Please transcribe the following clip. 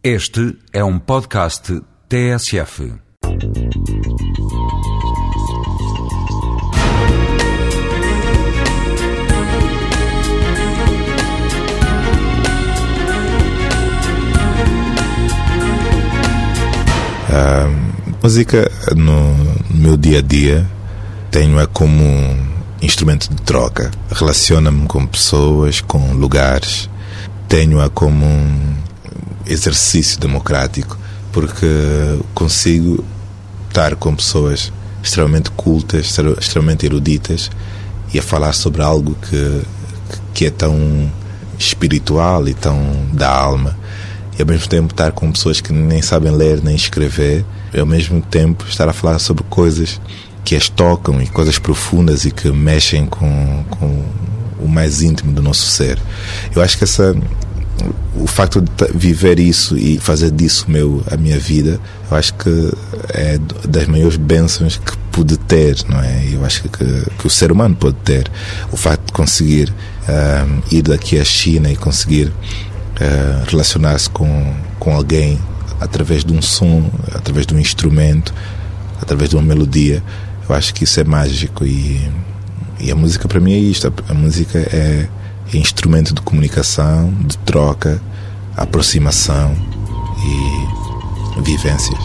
Este é um podcast TSF. A música no meu dia a dia tenho-a como instrumento de troca. Relaciona-me com pessoas, com lugares. Tenho-a como um exercício democrático porque consigo estar com pessoas extremamente cultas, extremamente eruditas e a falar sobre algo que, que é tão espiritual e tão da alma e ao mesmo tempo estar com pessoas que nem sabem ler nem escrever e ao mesmo tempo estar a falar sobre coisas que as tocam e coisas profundas e que mexem com, com o mais íntimo do nosso ser. Eu acho que essa o facto de viver isso e fazer disso meu a minha vida, eu acho que é das maiores bênçãos que pude ter, não é? Eu acho que, que o ser humano pode ter. O facto de conseguir um, ir daqui à China e conseguir uh, relacionar-se com, com alguém através de um som, através de um instrumento, através de uma melodia, eu acho que isso é mágico e, e a música para mim é isto. A música é instrumento de comunicação, de troca, aproximação e vivências.